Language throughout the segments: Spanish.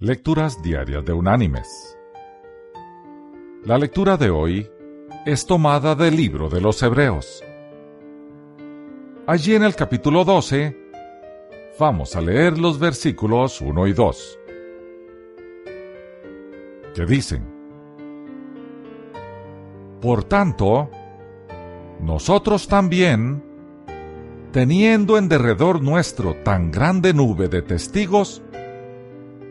Lecturas Diarias de Unánimes. La lectura de hoy es tomada del libro de los Hebreos. Allí en el capítulo 12 vamos a leer los versículos 1 y 2, que dicen, Por tanto, nosotros también, teniendo en derredor nuestro tan grande nube de testigos,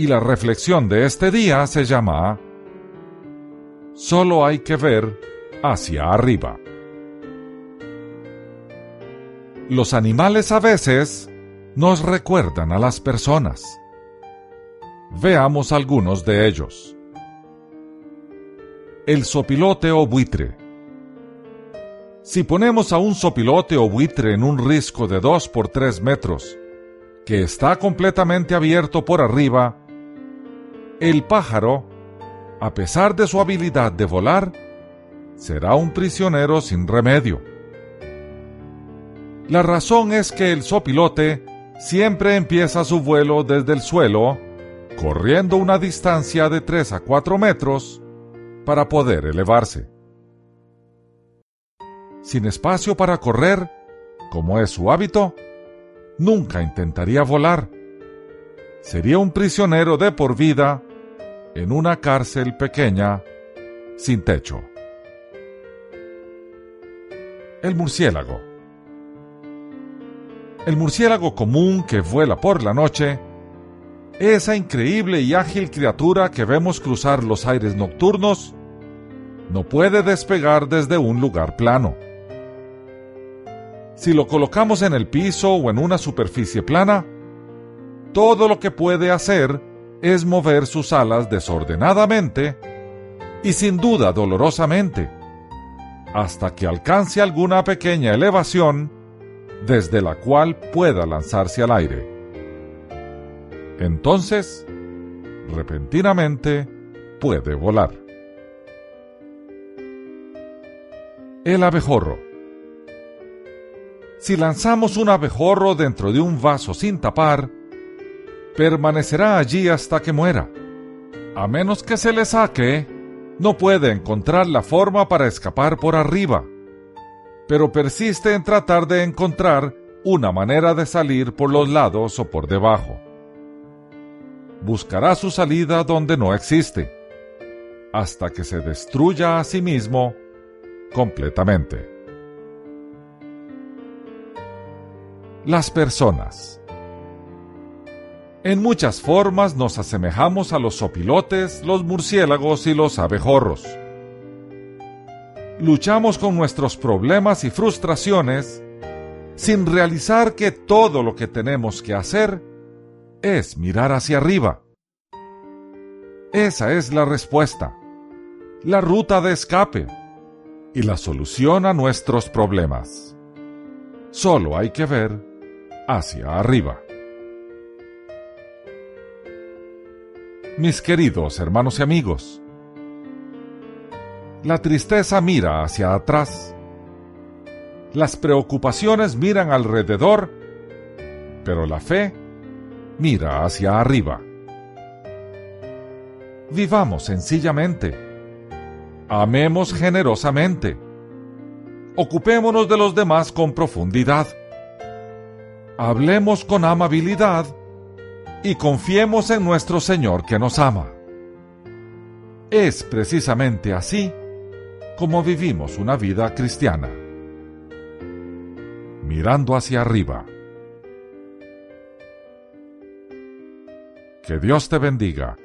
Y la reflexión de este día se llama Solo hay que ver hacia arriba. Los animales a veces nos recuerdan a las personas. Veamos algunos de ellos. El sopilote o buitre. Si ponemos a un sopilote o buitre en un risco de 2 por 3 metros, que está completamente abierto por arriba, el pájaro, a pesar de su habilidad de volar, será un prisionero sin remedio. La razón es que el sopilote siempre empieza su vuelo desde el suelo, corriendo una distancia de 3 a 4 metros, para poder elevarse. Sin espacio para correr, como es su hábito, nunca intentaría volar. Sería un prisionero de por vida en una cárcel pequeña sin techo. El murciélago. El murciélago común que vuela por la noche, esa increíble y ágil criatura que vemos cruzar los aires nocturnos, no puede despegar desde un lugar plano. Si lo colocamos en el piso o en una superficie plana, todo lo que puede hacer es mover sus alas desordenadamente y sin duda dolorosamente, hasta que alcance alguna pequeña elevación desde la cual pueda lanzarse al aire. Entonces, repentinamente, puede volar. El abejorro. Si lanzamos un abejorro dentro de un vaso sin tapar, permanecerá allí hasta que muera. A menos que se le saque, no puede encontrar la forma para escapar por arriba, pero persiste en tratar de encontrar una manera de salir por los lados o por debajo. Buscará su salida donde no existe, hasta que se destruya a sí mismo completamente. Las personas en muchas formas nos asemejamos a los sopilotes, los murciélagos y los abejorros. Luchamos con nuestros problemas y frustraciones sin realizar que todo lo que tenemos que hacer es mirar hacia arriba. Esa es la respuesta, la ruta de escape y la solución a nuestros problemas. Solo hay que ver hacia arriba. Mis queridos hermanos y amigos. La tristeza mira hacia atrás. Las preocupaciones miran alrededor, pero la fe mira hacia arriba. Vivamos sencillamente. Amemos generosamente. Ocupémonos de los demás con profundidad. Hablemos con amabilidad y confiemos en nuestro Señor que nos ama. Es precisamente así como vivimos una vida cristiana, mirando hacia arriba. Que Dios te bendiga